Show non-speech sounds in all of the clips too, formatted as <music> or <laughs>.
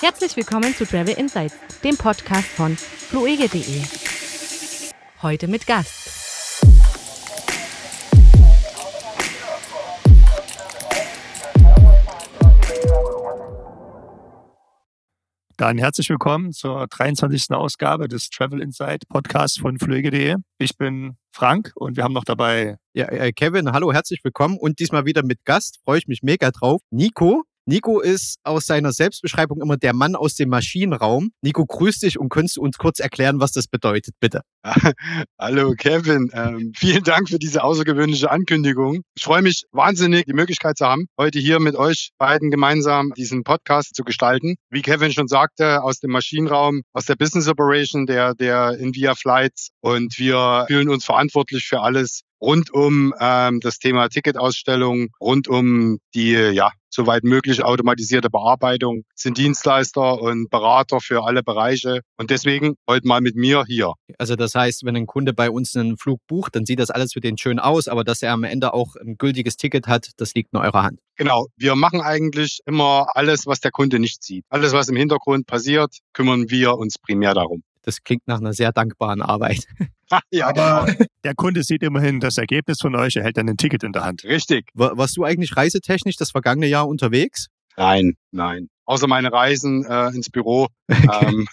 Herzlich willkommen zu Travel Insights, dem Podcast von fluege.de. Heute mit Gast. Dann herzlich willkommen zur 23. Ausgabe des Travel Insight Podcasts von fluege.de. Ich bin Frank und wir haben noch dabei. Ja, äh, Kevin, hallo, herzlich willkommen und diesmal wieder mit Gast. Freue ich mich mega drauf. Nico, Nico ist aus seiner Selbstbeschreibung immer der Mann aus dem Maschinenraum. Nico, grüß dich und könntest du uns kurz erklären, was das bedeutet, bitte? <laughs> Hallo Kevin, ähm, vielen Dank für diese außergewöhnliche Ankündigung. Ich freue mich wahnsinnig, die Möglichkeit zu haben, heute hier mit euch beiden gemeinsam diesen Podcast zu gestalten. Wie Kevin schon sagte, aus dem Maschinenraum, aus der Business Operation, der, der in Via Flights und wir fühlen uns verantwortlich für alles, rund um ähm, das Thema Ticketausstellung, rund um die ja soweit möglich automatisierte Bearbeitung, sind Dienstleister und Berater für alle Bereiche und deswegen heute mal mit mir hier. Also das heißt, wenn ein Kunde bei uns einen Flug bucht, dann sieht das alles für den schön aus, aber dass er am Ende auch ein gültiges Ticket hat, das liegt in eurer Hand. Genau, wir machen eigentlich immer alles, was der Kunde nicht sieht. Alles, was im Hintergrund passiert, kümmern wir uns primär darum. Das klingt nach einer sehr dankbaren Arbeit. <laughs> ja, aber genau. <laughs> der Kunde sieht immerhin das Ergebnis von euch, er hält dann ein Ticket in der Hand. Richtig. Warst du eigentlich reisetechnisch das vergangene Jahr unterwegs? Nein, nein. Außer meine Reisen äh, ins Büro. <laughs> Ähm,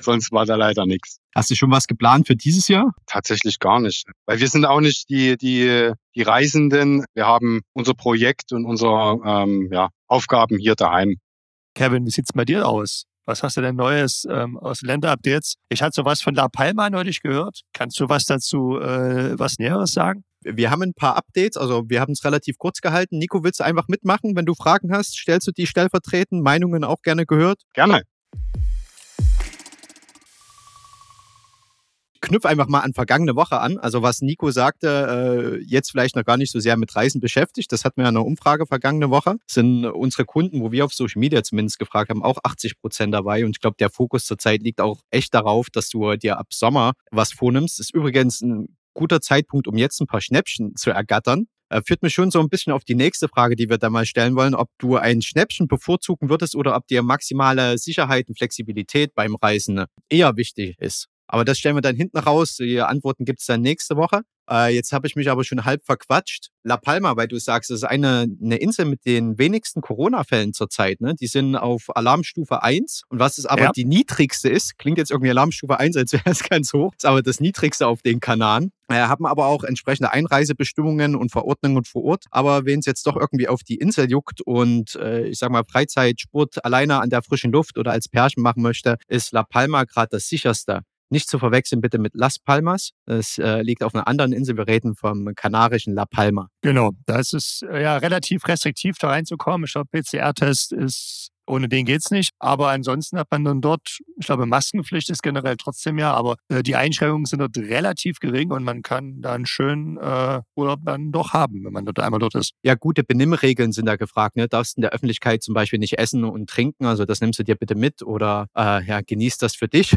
Sonst war da leider nichts. Hast du schon was geplant für dieses Jahr? Tatsächlich gar nicht. Weil wir sind auch nicht die, die, die Reisenden. Wir haben unser Projekt und unsere ähm, ja, Aufgaben hier daheim. Kevin, wie sieht's bei dir aus? Was hast du denn Neues ähm, aus Länderupdates? Ich hatte sowas von La Palma neulich gehört. Kannst du was dazu, äh, was Näheres sagen? Wir haben ein paar Updates, also wir haben es relativ kurz gehalten. Nico, willst du einfach mitmachen? Wenn du Fragen hast, stellst du die stellvertretend, Meinungen auch gerne gehört? Gerne. Knüpfe einfach mal an vergangene Woche an. Also was Nico sagte, äh, jetzt vielleicht noch gar nicht so sehr mit Reisen beschäftigt. Das hatten wir ja in einer Umfrage vergangene Woche. Sind unsere Kunden, wo wir auf Social Media zumindest gefragt haben, auch 80 Prozent dabei. Und ich glaube, der Fokus zurzeit liegt auch echt darauf, dass du dir ab Sommer was vornimmst. Ist übrigens ein guter Zeitpunkt, um jetzt ein paar Schnäppchen zu ergattern äh, führt mich schon so ein bisschen auf die nächste Frage, die wir da mal stellen wollen, ob du ein Schnäppchen bevorzugen würdest oder ob dir maximale Sicherheit und Flexibilität beim Reisen eher wichtig ist. Aber das stellen wir dann hinten raus. Die Antworten gibt es dann nächste Woche. Äh, jetzt habe ich mich aber schon halb verquatscht. La Palma, weil du sagst, das ist eine, eine Insel mit den wenigsten Corona-Fällen zurzeit. Ne? Die sind auf Alarmstufe 1. Und was es aber ja. die niedrigste ist, klingt jetzt irgendwie Alarmstufe 1, als wäre es <laughs> ganz hoch, ist aber das niedrigste auf den Kanaren. Äh, haben aber auch entsprechende Einreisebestimmungen und Verordnungen vor Ort. Aber wen es jetzt doch irgendwie auf die Insel juckt und äh, ich sag mal Freizeitsport alleine an der frischen Luft oder als Pärchen machen möchte, ist La Palma gerade das sicherste. Nicht zu verwechseln bitte mit Las Palmas. Es äh, liegt auf einer anderen Insel. Wir reden vom kanarischen La Palma. Genau, da ist es äh, ja relativ restriktiv, da reinzukommen. Ich glaube, PCR-Test ist ohne den geht's nicht. Aber ansonsten hat man dann dort, ich glaube, Maskenpflicht ist generell trotzdem ja, aber äh, die Einschränkungen sind dort relativ gering und man kann da einen schönen äh, Urlaub dann doch haben, wenn man dort einmal dort ist. Ja, gute Benimmregeln sind da gefragt. Ne? Darfst in der Öffentlichkeit zum Beispiel nicht essen und trinken, also das nimmst du dir bitte mit oder äh, ja, genießt das für dich.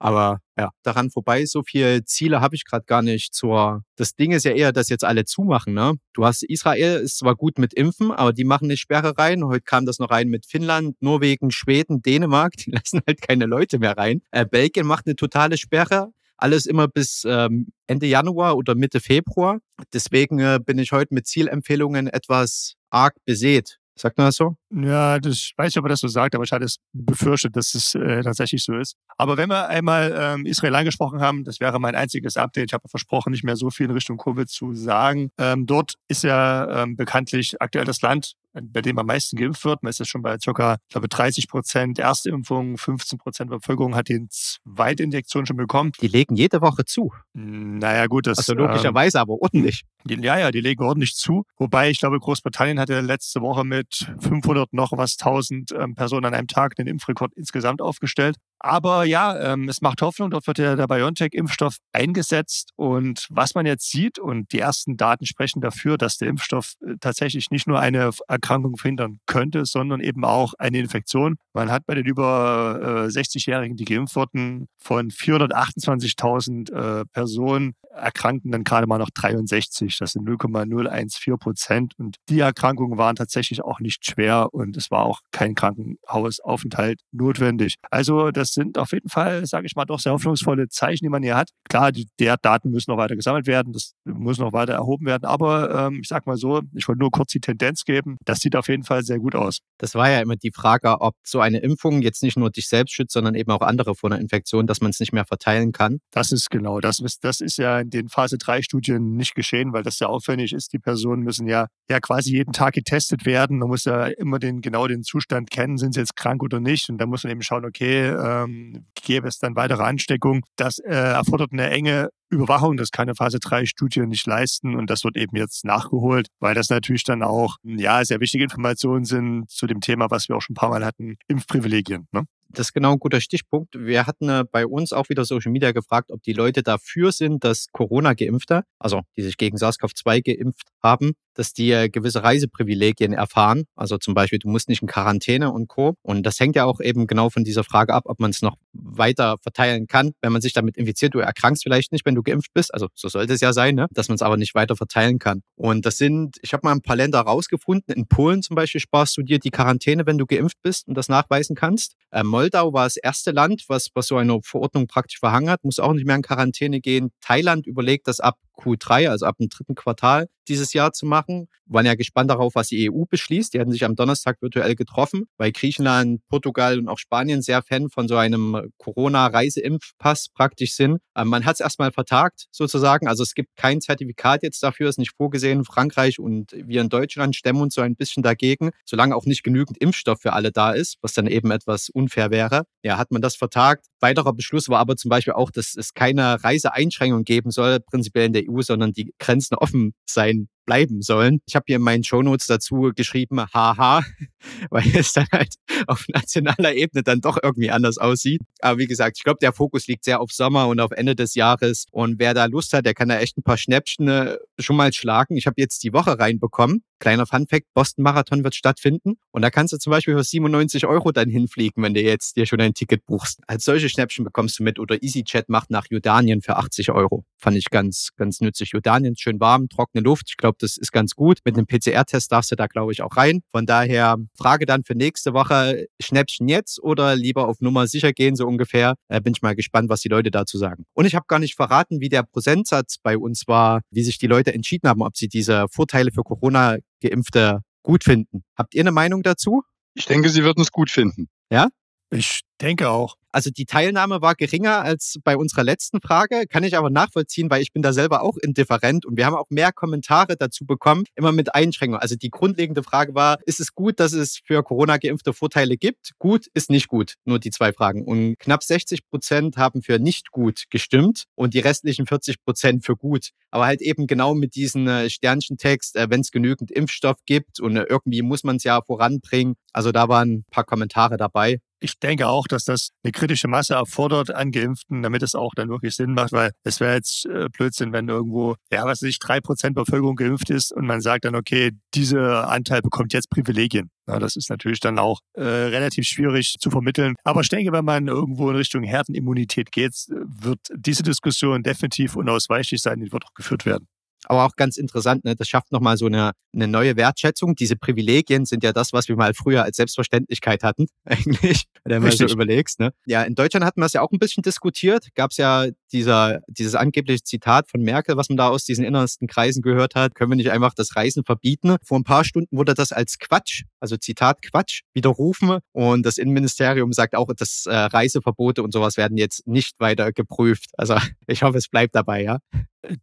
Aber ja, daran vorbei, so viele Ziele habe ich gerade gar nicht zur. Das Ding ist ja eher, dass jetzt alle zumachen, ne? Du hast Israel ist zwar gut mit Impfen, aber die machen nicht Sperre rein. Heute kam das noch rein mit Finnland, Norwegen, Schweden, Dänemark. Die <laughs> lassen halt keine Leute mehr rein. Äh, Belgien macht eine totale Sperre. Alles immer bis ähm, Ende Januar oder Mitte Februar. Deswegen äh, bin ich heute mit Zielempfehlungen etwas arg besät. Sagt man das so? Ja, das, ich weiß nicht, ob er das so sagt, aber ich hatte es befürchtet, dass es äh, tatsächlich so ist. Aber wenn wir einmal ähm, Israel angesprochen haben, das wäre mein einziges Update. Ich habe versprochen, nicht mehr so viel in Richtung Covid zu sagen. Ähm, dort ist ja ähm, bekanntlich aktuell das Land, bei dem am meisten geimpft wird. Man ist jetzt schon bei ca. ich glaube, 30 Prozent Erstimpfung, 15 Prozent der Bevölkerung hat die Zweitinjektion schon bekommen. Die legen jede Woche zu. Naja, gut, das Also logischerweise, ähm, aber ordentlich. Die, ja, ja, die legen ordentlich zu. Wobei ich glaube, Großbritannien hatte letzte Woche mit 500 noch was 1000 ähm, Personen an einem Tag den Impfrekord insgesamt aufgestellt. Aber ja, ähm, es macht Hoffnung. Dort wird ja der BioNTech-Impfstoff eingesetzt. Und was man jetzt sieht, und die ersten Daten sprechen dafür, dass der Impfstoff äh, tatsächlich nicht nur eine Erkrankung verhindern könnte, sondern eben auch eine Infektion. Man hat bei den über äh, 60-Jährigen, die geimpft wurden, von 428.000 äh, Personen erkrankten dann gerade mal noch 63. Das sind 0,014 Prozent. Und die Erkrankungen waren tatsächlich auch nicht schwer und es war auch kein Krankenhausaufenthalt notwendig. Also das sind auf jeden Fall, sage ich mal, doch sehr hoffnungsvolle Zeichen, die man hier hat. Klar, die der Daten müssen noch weiter gesammelt werden, das muss noch weiter erhoben werden. Aber ähm, ich sage mal so, ich wollte nur kurz die Tendenz geben. Das sieht auf jeden Fall sehr gut aus. Das war ja immer die Frage, ob so eine Impfung jetzt nicht nur dich selbst schützt, sondern eben auch andere vor einer Infektion, dass man es nicht mehr verteilen kann. Das ist genau, das ist, das ist ja in den Phase 3 Studien nicht geschehen, weil das sehr aufwendig ist. Die Personen müssen ja, ja quasi jeden Tag getestet werden. Man muss ja immer den, genau den Zustand kennen, sind sie jetzt krank oder nicht. Und da muss man eben schauen, okay, ähm, gäbe es dann weitere Ansteckung. Das äh, erfordert eine enge Überwachung, das kann eine Phase 3 Studie nicht leisten und das wird eben jetzt nachgeholt, weil das natürlich dann auch ja sehr wichtige Informationen sind zu dem Thema, was wir auch schon ein paar Mal hatten, Impfprivilegien. Ne? das ist genau ein guter Stichpunkt. Wir hatten äh, bei uns auch wieder Social Media gefragt, ob die Leute dafür sind, dass Corona-Geimpfte, also die sich gegen SARS-CoV-2 geimpft haben, dass die äh, gewisse Reiseprivilegien erfahren. Also zum Beispiel, du musst nicht in Quarantäne und Co. Und das hängt ja auch eben genau von dieser Frage ab, ob man es noch weiter verteilen kann, wenn man sich damit infiziert. Du erkrankst vielleicht nicht, wenn du geimpft bist. Also so sollte es ja sein, ne? dass man es aber nicht weiter verteilen kann. Und das sind, ich habe mal ein paar Länder rausgefunden. In Polen zum Beispiel sparst du dir die Quarantäne, wenn du geimpft bist und das nachweisen kannst. Äh, Moldau war das erste Land, was, was so eine Verordnung praktisch verhangen hat, muss auch nicht mehr in Quarantäne gehen. Thailand überlegt das ab Q3, also ab dem dritten Quartal dieses Jahr zu machen. Waren ja gespannt darauf, was die EU beschließt. Die hatten sich am Donnerstag virtuell getroffen, weil Griechenland, Portugal und auch Spanien sehr Fan von so einem Corona-Reiseimpfpass praktisch sind. Ähm, man hat es erstmal vertagt sozusagen. Also es gibt kein Zertifikat jetzt dafür, ist nicht vorgesehen. Frankreich und wir in Deutschland stemmen uns so ein bisschen dagegen, solange auch nicht genügend Impfstoff für alle da ist, was dann eben etwas unfair wäre. Ja, hat man das vertagt. Weiterer Beschluss war aber zum Beispiel auch, dass es keine Reiseeinschränkungen geben soll, prinzipiell in der EU, sondern die Grenzen offen sein bleiben sollen. Ich habe hier in meinen Shownotes dazu geschrieben, haha, <laughs> weil es dann halt auf nationaler Ebene dann doch irgendwie anders aussieht. Aber wie gesagt, ich glaube, der Fokus liegt sehr auf Sommer und auf Ende des Jahres. Und wer da Lust hat, der kann da echt ein paar Schnäppchen äh, schon mal schlagen. Ich habe jetzt die Woche reinbekommen. Kleiner Funfact, Boston Marathon wird stattfinden. Und da kannst du zum Beispiel für 97 Euro dann hinfliegen, wenn du jetzt dir schon ein Ticket buchst. Als solche Schnäppchen bekommst du mit. Oder EasyChat macht nach Jordanien für 80 Euro. Fand ich ganz, ganz nützlich. Jordanien schön warm, trockene Luft. Ich glaube, das ist ganz gut. Mit einem PCR-Test darfst du da, glaube ich, auch rein. Von daher Frage dann für nächste Woche, Schnäppchen jetzt oder lieber auf Nummer sicher gehen, so ungefähr. Äh, bin ich mal gespannt, was die Leute dazu sagen. Und ich habe gar nicht verraten, wie der Prozentsatz bei uns war, wie sich die Leute entschieden haben, ob sie diese Vorteile für Corona-Geimpfte gut finden. Habt ihr eine Meinung dazu? Ich denke, sie würden es gut finden. Ja? Ich denke auch. Also die Teilnahme war geringer als bei unserer letzten Frage, kann ich aber nachvollziehen, weil ich bin da selber auch indifferent und wir haben auch mehr Kommentare dazu bekommen, immer mit Einschränkungen. Also die grundlegende Frage war, ist es gut, dass es für Corona geimpfte Vorteile gibt? Gut ist nicht gut. Nur die zwei Fragen. Und knapp 60 Prozent haben für nicht gut gestimmt und die restlichen 40 Prozent für gut. Aber halt eben genau mit diesem äh, Sternchentext, äh, wenn es genügend Impfstoff gibt und äh, irgendwie muss man es ja voranbringen. Also da waren ein paar Kommentare dabei. Ich denke auch, dass das eine kritische Masse erfordert an Geimpften, damit es auch dann wirklich Sinn macht, weil es wäre jetzt äh, Blödsinn, wenn irgendwo, ja, was weiß ich, drei Prozent Bevölkerung geimpft ist und man sagt dann, okay, dieser Anteil bekommt jetzt Privilegien. Ja, das ist natürlich dann auch äh, relativ schwierig zu vermitteln. Aber ich denke, wenn man irgendwo in Richtung Herdenimmunität geht, wird diese Diskussion definitiv unausweichlich sein, die wird auch geführt werden. Aber auch ganz interessant, ne? das schafft nochmal so eine, eine neue Wertschätzung. Diese Privilegien sind ja das, was wir mal früher als Selbstverständlichkeit hatten, <laughs> eigentlich, wenn du so überlegst. Ne? Ja, in Deutschland hatten wir es ja auch ein bisschen diskutiert. Gab es ja dieser, dieses angebliche Zitat von Merkel, was man da aus diesen innersten Kreisen gehört hat. Können wir nicht einfach das Reisen verbieten? Vor ein paar Stunden wurde das als Quatsch, also Zitat Quatsch, widerrufen. Und das Innenministerium sagt auch, dass äh, Reiseverbote und sowas werden jetzt nicht weiter geprüft. Also <laughs> ich hoffe, es bleibt dabei, ja.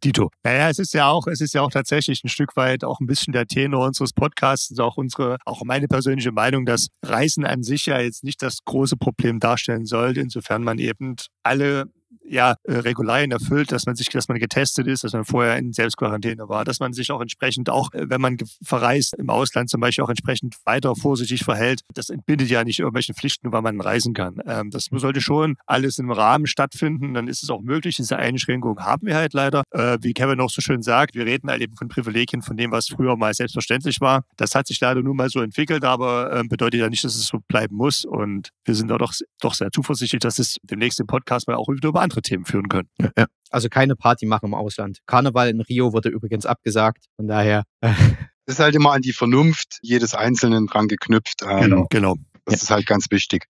Dito. Naja, es ist ja auch, es ist ja auch tatsächlich ein Stück weit auch ein bisschen der Tenor unseres Podcasts, auch unsere, auch meine persönliche Meinung, dass Reisen an sich ja jetzt nicht das große Problem darstellen sollte, insofern man eben alle ja, äh, Regularien erfüllt, dass man sich, dass man getestet ist, dass man vorher in Selbstquarantäne war, dass man sich auch entsprechend auch, äh, wenn man verreist im Ausland zum Beispiel auch entsprechend weiter vorsichtig verhält. Das entbindet ja nicht irgendwelchen Pflichten, weil man reisen kann. Ähm, das sollte schon alles im Rahmen stattfinden. Dann ist es auch möglich. Diese Einschränkungen haben wir halt leider. Äh, wie Kevin auch so schön sagt, wir reden halt eben von Privilegien, von dem, was früher mal selbstverständlich war. Das hat sich leider nun mal so entwickelt, aber äh, bedeutet ja nicht, dass es so bleiben muss. Und wir sind da doch, doch sehr zuversichtlich, dass es demnächst im Podcast mal auch wieder über andere Themen führen können. Ja, ja. Also keine Party machen im Ausland. Karneval in Rio wurde übrigens abgesagt. Von daher. <laughs> Äh. Das ist halt immer an die Vernunft jedes Einzelnen dran geknüpft. Ähm, genau, genau. Das ja. ist halt ganz wichtig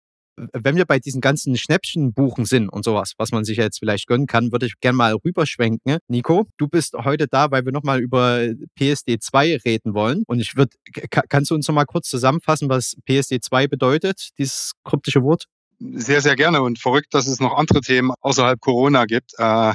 wenn wir bei diesen ganzen Schnäppchenbuchen sind und sowas, was man sich jetzt vielleicht gönnen kann, würde ich gerne mal rüberschwenken. Nico, du bist heute da, weil wir nochmal über PSD 2 reden wollen. Und ich würde, kannst du uns nochmal kurz zusammenfassen, was PSD 2 bedeutet, dieses kryptische Wort? Sehr, sehr gerne und verrückt, dass es noch andere Themen außerhalb Corona gibt, äh,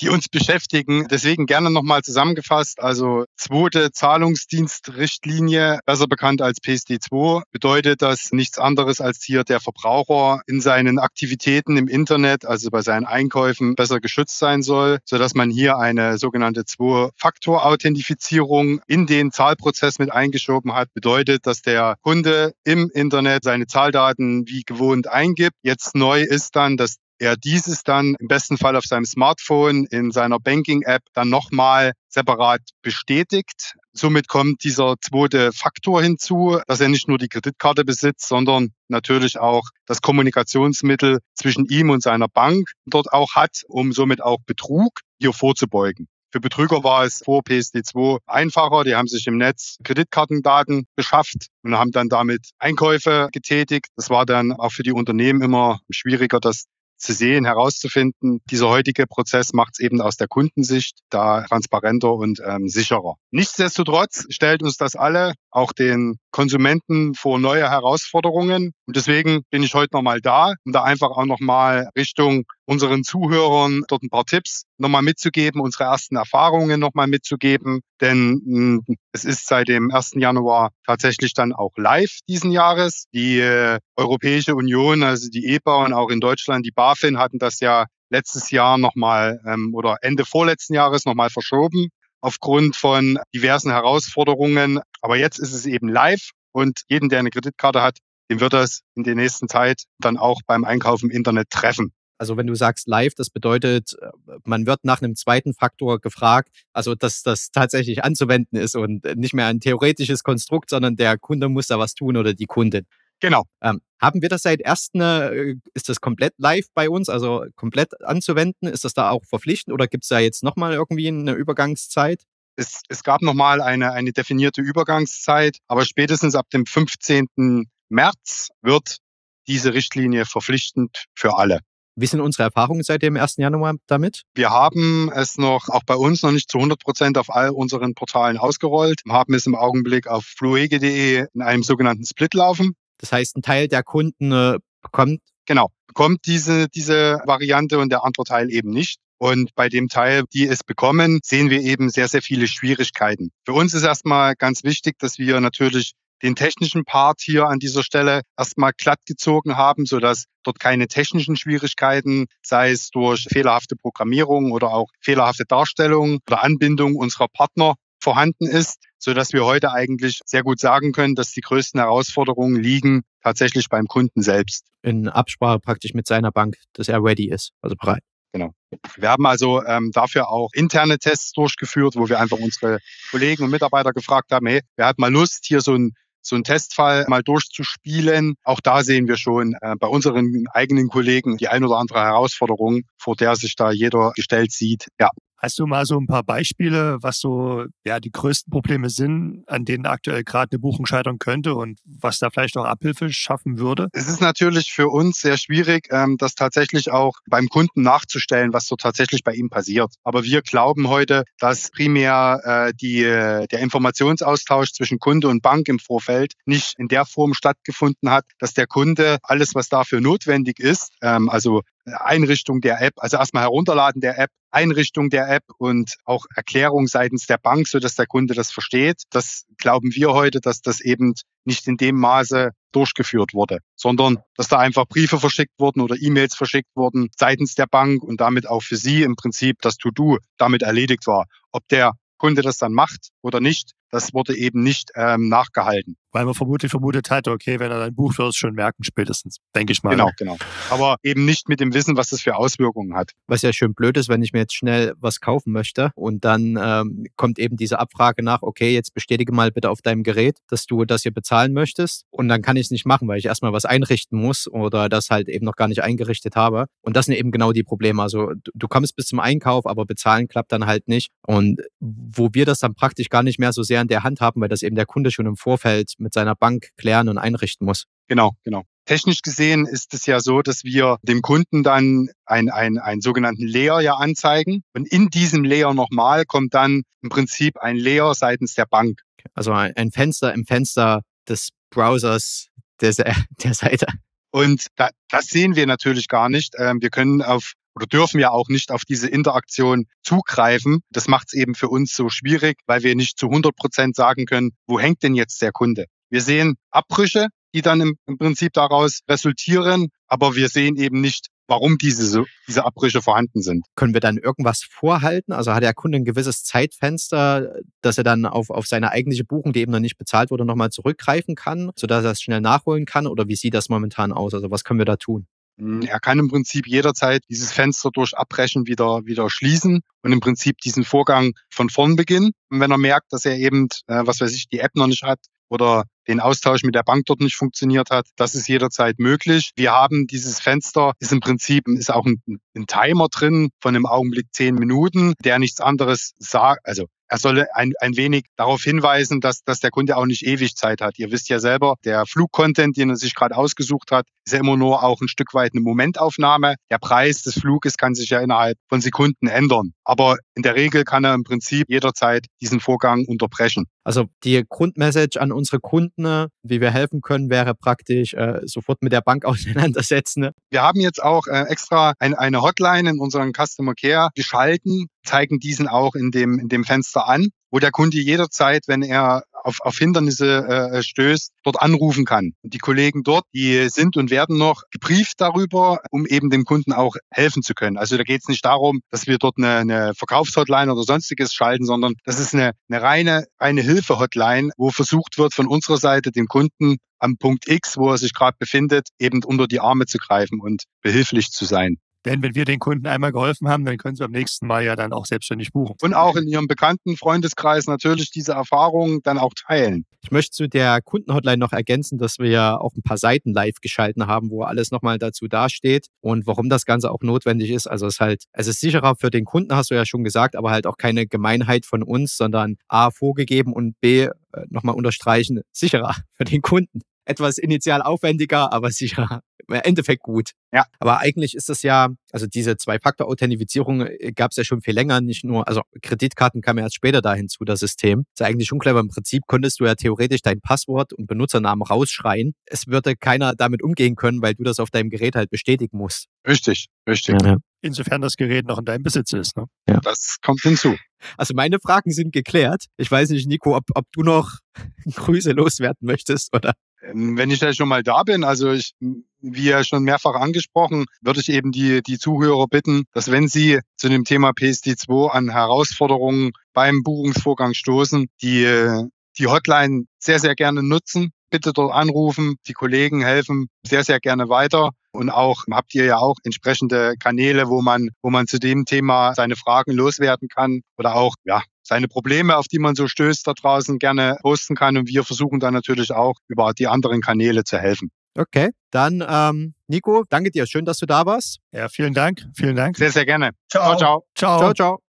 die uns beschäftigen. Deswegen gerne nochmal zusammengefasst. Also zweite Zahlungsdienstrichtlinie, besser bekannt als PSD2, bedeutet, dass nichts anderes als hier der Verbraucher in seinen Aktivitäten im Internet, also bei seinen Einkäufen, besser geschützt sein soll, sodass man hier eine sogenannte Zwei-Faktor-Authentifizierung in den Zahlprozess mit eingeschoben hat. Bedeutet, dass der Kunde im Internet seine Zahldaten wie gewohnt eingibt gibt. Jetzt neu ist dann, dass er dieses dann im besten Fall auf seinem Smartphone in seiner Banking-App dann nochmal separat bestätigt. Somit kommt dieser zweite Faktor hinzu, dass er nicht nur die Kreditkarte besitzt, sondern natürlich auch das Kommunikationsmittel zwischen ihm und seiner Bank dort auch hat, um somit auch Betrug hier vorzubeugen. Für Betrüger war es vor PSD2 einfacher. Die haben sich im Netz Kreditkartendaten beschafft und haben dann damit Einkäufe getätigt. Das war dann auch für die Unternehmen immer schwieriger, das zu sehen, herauszufinden. Dieser heutige Prozess macht es eben aus der Kundensicht da transparenter und ähm, sicherer. Nichtsdestotrotz stellt uns das alle, auch den Konsumenten, vor neue Herausforderungen. Und deswegen bin ich heute nochmal da, um da einfach auch nochmal Richtung unseren Zuhörern dort ein paar Tipps nochmal mitzugeben, unsere ersten Erfahrungen nochmal mitzugeben. Denn hm, es ist seit dem 1. Januar tatsächlich dann auch live diesen Jahres. Die äh, Europäische Union, also die EBA und auch in Deutschland die BaFin hatten das ja letztes Jahr nochmal ähm, oder Ende vorletzten Jahres nochmal verschoben aufgrund von diversen Herausforderungen. Aber jetzt ist es eben live und jeden, der eine Kreditkarte hat, dem wird das in der nächsten Zeit dann auch beim Einkauf im Internet treffen. Also wenn du sagst live, das bedeutet, äh, man wird nach einem zweiten Faktor gefragt, also dass das tatsächlich anzuwenden ist und nicht mehr ein theoretisches Konstrukt, sondern der Kunde muss da was tun oder die Kundin. Genau. Ähm, haben wir das seit ersten, äh, ist das komplett live bei uns, also komplett anzuwenden? Ist das da auch verpflichtend oder gibt es da jetzt nochmal irgendwie eine Übergangszeit? Es, es gab nochmal eine, eine definierte Übergangszeit, aber spätestens ab dem 15. März wird diese Richtlinie verpflichtend für alle. Wie sind unsere Erfahrungen seit dem 1. Januar damit? Wir haben es noch, auch bei uns noch nicht zu 100 Prozent auf all unseren Portalen ausgerollt, haben es im Augenblick auf fluege.de in einem sogenannten Split laufen. Das heißt, ein Teil der Kunden äh, bekommt Genau, bekommt diese, diese Variante und der andere Teil eben nicht. Und bei dem Teil, die es bekommen, sehen wir eben sehr, sehr viele Schwierigkeiten. Für uns ist erstmal ganz wichtig, dass wir natürlich den technischen Part hier an dieser Stelle erstmal glatt gezogen haben, sodass dort keine technischen Schwierigkeiten, sei es durch fehlerhafte Programmierung oder auch fehlerhafte Darstellung oder Anbindung unserer Partner vorhanden ist, so dass wir heute eigentlich sehr gut sagen können, dass die größten Herausforderungen liegen tatsächlich beim Kunden selbst. In Absprache praktisch mit seiner Bank, dass er ready ist, also bereit. Genau. Wir haben also ähm, dafür auch interne Tests durchgeführt, wo wir einfach unsere Kollegen und Mitarbeiter gefragt haben, hey, wer hat mal Lust, hier so ein so einen Testfall mal durchzuspielen. Auch da sehen wir schon äh, bei unseren eigenen Kollegen die ein oder andere Herausforderung, vor der sich da jeder gestellt sieht. Ja, Hast du mal so ein paar Beispiele, was so ja die größten Probleme sind, an denen aktuell gerade eine Buchung scheitern könnte und was da vielleicht auch Abhilfe schaffen würde? Es ist natürlich für uns sehr schwierig, ähm, das tatsächlich auch beim Kunden nachzustellen, was so tatsächlich bei ihm passiert. Aber wir glauben heute, dass primär äh, die, der Informationsaustausch zwischen Kunde und Bank im Vorfeld nicht in der Form stattgefunden hat, dass der Kunde alles, was dafür notwendig ist, ähm, also Einrichtung der App, also erstmal herunterladen der App, Einrichtung der App und auch Erklärung seitens der Bank, so dass der Kunde das versteht. Das glauben wir heute, dass das eben nicht in dem Maße durchgeführt wurde, sondern dass da einfach Briefe verschickt wurden oder E-Mails verschickt wurden seitens der Bank und damit auch für Sie im Prinzip das To-Do damit erledigt war. Ob der Kunde das dann macht oder nicht, das wurde eben nicht ähm, nachgehalten. Weil man vermutlich vermutet hat, okay, wenn er dein Buch wird schon merken, spätestens, denke ich mal. Genau, genau. Aber eben nicht mit dem Wissen, was das für Auswirkungen hat. Was ja schön blöd ist, wenn ich mir jetzt schnell was kaufen möchte und dann ähm, kommt eben diese Abfrage nach, okay, jetzt bestätige mal bitte auf deinem Gerät, dass du das hier bezahlen möchtest. Und dann kann ich es nicht machen, weil ich erstmal was einrichten muss oder das halt eben noch gar nicht eingerichtet habe. Und das sind eben genau die Probleme. Also du, du kommst bis zum Einkauf, aber bezahlen klappt dann halt nicht. Und wo wir das dann praktisch gar nicht mehr so sehr in der Hand haben, weil das eben der Kunde schon im Vorfeld mit seiner Bank klären und einrichten muss. Genau, genau. Technisch gesehen ist es ja so, dass wir dem Kunden dann einen, einen sogenannten Layer ja anzeigen. Und in diesem Layer nochmal kommt dann im Prinzip ein Layer seitens der Bank. Also ein Fenster im Fenster des Browsers der, <laughs> der Seite. Und da, das sehen wir natürlich gar nicht. Ähm, wir können auf oder dürfen ja auch nicht auf diese Interaktion zugreifen. Das macht es eben für uns so schwierig, weil wir nicht zu 100 Prozent sagen können, wo hängt denn jetzt der Kunde. Wir sehen Abbrüche, die dann im, im Prinzip daraus resultieren, aber wir sehen eben nicht, warum diese, diese Abbrüche vorhanden sind. Können wir dann irgendwas vorhalten? Also hat der Kunde ein gewisses Zeitfenster, dass er dann auf, auf seine eigentliche Buchung, die eben noch nicht bezahlt wurde, nochmal zurückgreifen kann, sodass er es schnell nachholen kann? Oder wie sieht das momentan aus? Also was können wir da tun? Hm, er kann im Prinzip jederzeit dieses Fenster durch Abbrechen wieder, wieder schließen und im Prinzip diesen Vorgang von vorn beginnen. Und wenn er merkt, dass er eben, äh, was weiß ich, die App noch nicht hat oder den Austausch mit der Bank dort nicht funktioniert hat, das ist jederzeit möglich. Wir haben dieses Fenster, ist im Prinzip, ist auch ein, ein Timer drin von einem Augenblick zehn Minuten, der nichts anderes sagt, also er solle ein, ein wenig darauf hinweisen, dass, dass der Kunde auch nicht ewig Zeit hat. Ihr wisst ja selber, der Flugcontent, den er sich gerade ausgesucht hat, ist ja immer nur auch ein Stück weit eine Momentaufnahme. Der Preis des Fluges kann sich ja innerhalb von Sekunden ändern. Aber in der Regel kann er im Prinzip jederzeit diesen Vorgang unterbrechen. Also die Grundmessage an unsere Kunden, wie wir helfen können, wäre praktisch äh, sofort mit der Bank <laughs> auseinandersetzen. Wir haben jetzt auch äh, extra ein, eine Hotline in unseren Customer Care geschalten, zeigen diesen auch in dem, in dem Fenster an, wo der Kunde jederzeit, wenn er auf, auf Hindernisse äh, stößt, dort anrufen kann. Und die Kollegen dort, die sind und werden noch gebrieft darüber, um eben dem Kunden auch helfen zu können. Also da geht es nicht darum, dass wir dort eine, eine Verkaufshotline oder sonstiges schalten, sondern das ist eine, eine reine, reine Hilfe-Hotline, wo versucht wird, von unserer Seite dem Kunden am Punkt X, wo er sich gerade befindet, eben unter die Arme zu greifen und behilflich zu sein. Denn wenn wir den Kunden einmal geholfen haben, dann können sie beim nächsten Mal ja dann auch selbstständig buchen. Und auch in ihrem bekannten Freundeskreis natürlich diese Erfahrungen dann auch teilen. Ich möchte zu der Kundenhotline noch ergänzen, dass wir ja auch ein paar Seiten live geschalten haben, wo alles nochmal dazu dasteht und warum das Ganze auch notwendig ist. Also es ist halt, es ist sicherer für den Kunden, hast du ja schon gesagt, aber halt auch keine Gemeinheit von uns, sondern A vorgegeben und B äh, nochmal unterstreichen, sicherer für den Kunden etwas initial aufwendiger, aber sicher im Endeffekt gut. Ja. Aber eigentlich ist das ja, also diese Zwei-Faktor-Authentifizierung äh, gab es ja schon viel länger, nicht nur, also Kreditkarten kamen erst später da hinzu, das System. Das ist eigentlich schon clever. Im Prinzip konntest du ja theoretisch dein Passwort und Benutzernamen rausschreien. Es würde keiner damit umgehen können, weil du das auf deinem Gerät halt bestätigen musst. Richtig, richtig. Ja. Insofern das Gerät noch in deinem Besitz ist. Ne? Ja. Das kommt hinzu. <laughs> Also meine Fragen sind geklärt. Ich weiß nicht, Nico, ob, ob du noch <laughs> Grüße loswerden möchtest oder? Ähm, wenn ich da schon mal da bin, also ich, wie ja schon mehrfach angesprochen, würde ich eben die, die Zuhörer bitten, dass wenn sie zu dem Thema PSD2 an Herausforderungen beim Buchungsvorgang stoßen, die, die Hotline sehr, sehr gerne nutzen. Bitte dort anrufen. Die Kollegen helfen sehr, sehr gerne weiter. Und auch habt ihr ja auch entsprechende Kanäle, wo man, wo man zu dem Thema seine Fragen loswerden kann oder auch, ja, seine Probleme, auf die man so stößt da draußen, gerne posten kann. Und wir versuchen dann natürlich auch über die anderen Kanäle zu helfen. Okay, dann ähm, Nico, danke dir. Schön, dass du da warst. Ja, vielen Dank. Vielen Dank. Sehr, sehr gerne. Ciao, ciao. Ciao, ciao. ciao.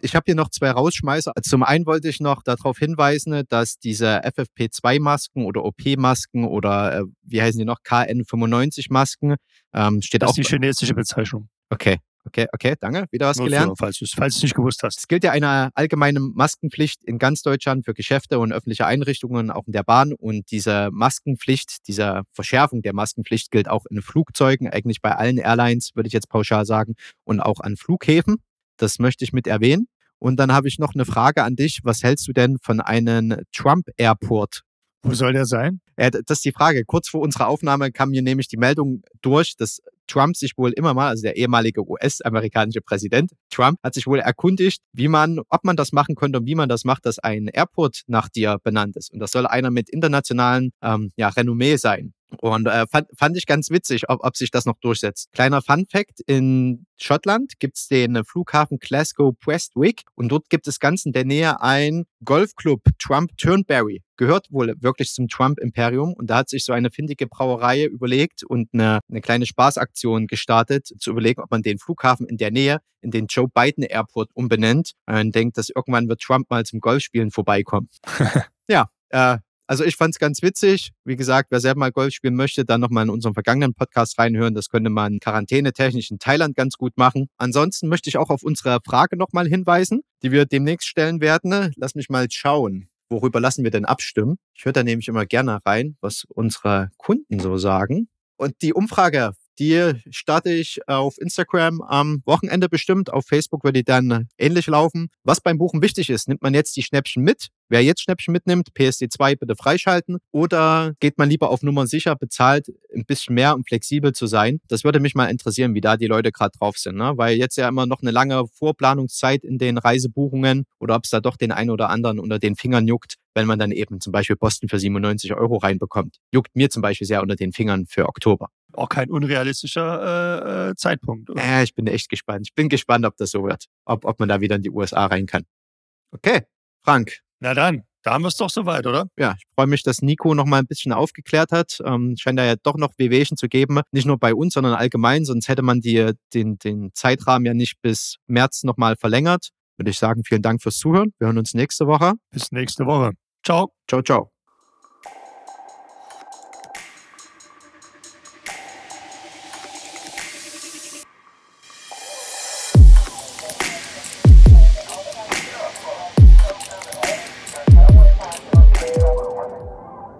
Ich habe hier noch zwei Rausschmeißer. Zum einen wollte ich noch darauf hinweisen, dass diese FFP2-Masken oder OP-Masken oder äh, wie heißen die noch, KN95-Masken, ähm, steht das auch. Das ist die chinesische Bezeichnung. Okay. Okay, okay, danke. Wieder was Nur gelernt. So, falls du es nicht gewusst hast. Es gilt ja eine allgemeine Maskenpflicht in ganz Deutschland für Geschäfte und öffentliche Einrichtungen, auch in der Bahn. Und diese Maskenpflicht, diese Verschärfung der Maskenpflicht gilt auch in Flugzeugen, eigentlich bei allen Airlines, würde ich jetzt pauschal sagen, und auch an Flughäfen. Das möchte ich mit erwähnen. Und dann habe ich noch eine Frage an dich. Was hältst du denn von einem Trump Airport? Wo soll der sein? Ja, das ist die Frage. Kurz vor unserer Aufnahme kam mir nämlich die Meldung durch, dass Trump sich wohl immer mal, also der ehemalige US-amerikanische Präsident Trump, hat sich wohl erkundigt, wie man, ob man das machen könnte und wie man das macht, dass ein Airport nach dir benannt ist. Und das soll einer mit internationalen ähm, ja, Renommee sein. Und äh, fand, fand ich ganz witzig, ob, ob sich das noch durchsetzt. Kleiner Fun Fact, in Schottland gibt's den Flughafen Glasgow Prestwick und dort gibt es ganz in der Nähe ein Golfclub Trump Turnberry. Gehört wohl wirklich zum Trump-Imperium und da hat sich so eine findige Brauerei überlegt und eine, eine kleine Spaßaktion gestartet, zu überlegen, ob man den Flughafen in der Nähe in den Joe Biden Airport umbenennt und denkt, dass irgendwann wird Trump mal zum Golfspielen vorbeikommen. <laughs> ja, äh, also ich fand es ganz witzig. Wie gesagt, wer selber mal Golf spielen möchte, dann nochmal in unserem vergangenen Podcast reinhören. Das könnte man quarantänetechnisch in Thailand ganz gut machen. Ansonsten möchte ich auch auf unsere Frage nochmal hinweisen, die wir demnächst stellen werden. Lass mich mal schauen. Worüber lassen wir denn abstimmen? Ich höre da nämlich immer gerne rein, was unsere Kunden so sagen. Und die Umfrage die starte ich auf Instagram am Wochenende bestimmt. Auf Facebook wird die dann ähnlich laufen. Was beim Buchen wichtig ist, nimmt man jetzt die Schnäppchen mit? Wer jetzt Schnäppchen mitnimmt, PSD2 bitte freischalten. Oder geht man lieber auf Nummer sicher, bezahlt ein bisschen mehr, um flexibel zu sein? Das würde mich mal interessieren, wie da die Leute gerade drauf sind. Ne? Weil jetzt ja immer noch eine lange Vorplanungszeit in den Reisebuchungen oder ob es da doch den einen oder anderen unter den Fingern juckt, wenn man dann eben zum Beispiel Posten für 97 Euro reinbekommt. Juckt mir zum Beispiel sehr unter den Fingern für Oktober. Auch kein unrealistischer äh, äh Zeitpunkt. Oder? Ja, ich bin echt gespannt. Ich bin gespannt, ob das so wird. Ob, ob man da wieder in die USA rein kann. Okay, Frank. Na dann, da haben wir es doch soweit, oder? Ja, ich freue mich, dass Nico noch mal ein bisschen aufgeklärt hat. Ähm, scheint da ja doch noch Wehwehchen zu geben. Nicht nur bei uns, sondern allgemein. Sonst hätte man die, den, den Zeitrahmen ja nicht bis März noch mal verlängert. Würde ich sagen, vielen Dank fürs Zuhören. Wir hören uns nächste Woche. Bis nächste Woche. Ciao. Ciao, ciao.